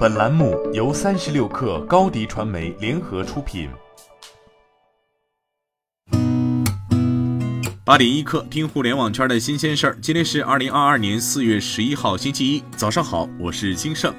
本栏目由三十六氪高低传媒联合出品。八点一刻，听互联网圈的新鲜事儿。今天是二零二二年四月十一号，星期一，早上好，我是金盛。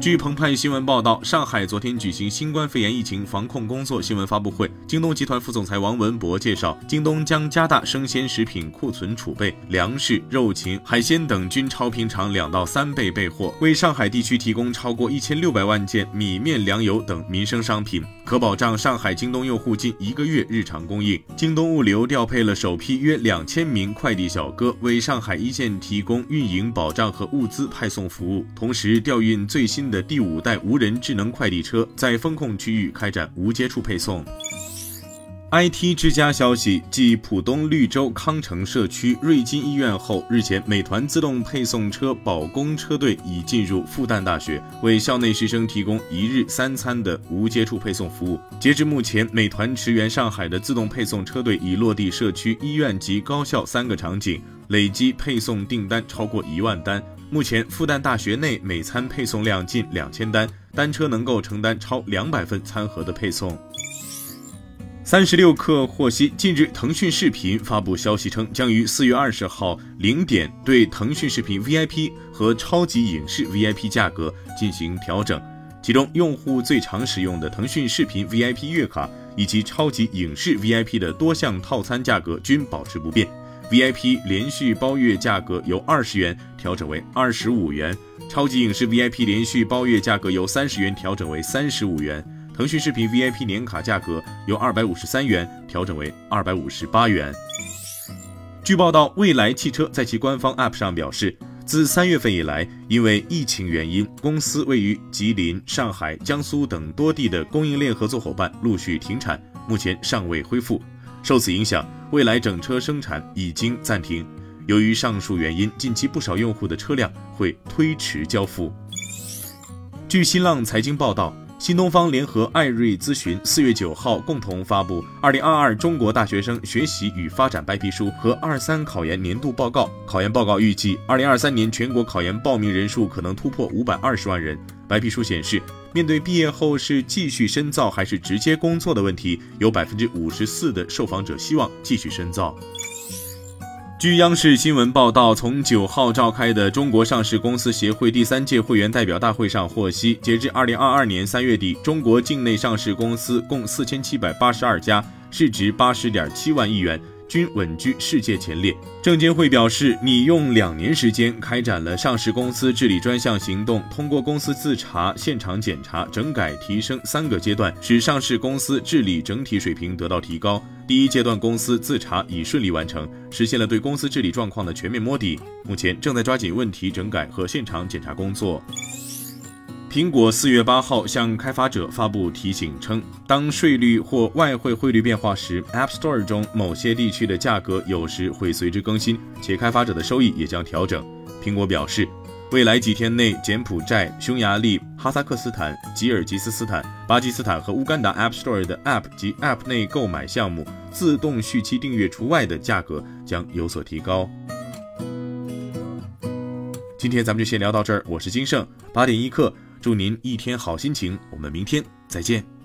据澎湃新闻报道，上海昨天举行新冠肺炎疫情防控工作新闻发布会。京东集团副总裁王文博介绍，京东将加大生鲜食品库存储备，粮食、肉禽、海鲜等均超平常两到三倍备货，为上海地区提供超过一千六百万件米面粮油等民生商品，可保障上海京东用户近一个月日常供应。京东物流调配了首批约两千名快递小哥，为上海一线提供运营保障和物资派送服务，同时调运最新的。第五代无人智能快递车在风控区域开展无接触配送。IT 之家消息，继浦东绿洲康城社区瑞金医院后，日前美团自动配送车保工车队已进入复旦大学，为校内师生提供一日三餐的无接触配送服务。截至目前，美团驰援上海的自动配送车队已落地社区、医院及高校三个场景，累计配送订单超过一万单。目前，复旦大学内每餐配送量近两千单，单车能够承担超两百份餐盒的配送。三十六氪获悉，近日腾讯视频发布消息称，将于四月二十号零点对腾讯视频 VIP 和超级影视 VIP 价格进行调整，其中用户最常使用的腾讯视频 VIP 月卡以及超级影视 VIP 的多项套餐价格均保持不变。VIP 连续包月价格由二十元调整为二十五元，超级影视 VIP 连续包月价格由三十元调整为三十五元，腾讯视频 VIP 年卡价格由二百五十三元调整为二百五十八元。据报道，蔚来汽车在其官方 App 上表示，自三月份以来，因为疫情原因，公司位于吉林、上海、江苏等多地的供应链合作伙伴陆续停产，目前尚未恢复。受此影响，未来整车生产已经暂停。由于上述原因，近期不少用户的车辆会推迟交付。据新浪财经报道，新东方联合艾瑞咨询四月九号共同发布《二零二二中国大学生学习与发展白皮书》和二三考研年度报告。考研报告预计，二零二三年全国考研报名人数可能突破五百二十万人。白皮书显示，面对毕业后是继续深造还是直接工作的问题，有百分之五十四的受访者希望继续深造。据央视新闻报道，从九号召开的中国上市公司协会第三届会员代表大会上获悉，截至二零二二年三月底，中国境内上市公司共四千七百八十二家，市值八十点七万亿元。均稳居世界前列。证监会表示，拟用两年时间开展了上市公司治理专项行动，通过公司自查、现场检查、整改、提升三个阶段，使上市公司治理整体水平得到提高。第一阶段公司自查已顺利完成，实现了对公司治理状况的全面摸底。目前正在抓紧问题整改和现场检查工作。苹果四月八号向开发者发布提醒称，当税率或外汇汇率变化时，App Store 中某些地区的价格有时会随之更新，且开发者的收益也将调整。苹果表示，未来几天内，柬埔寨、匈牙利、哈萨克斯坦、吉尔吉斯斯坦、巴基斯坦和乌干达 App Store 的 App 及 App 内购买项目自动续期订阅除外的价格将有所提高。今天咱们就先聊到这儿，我是金盛，八点一刻。祝您一天好心情，我们明天再见。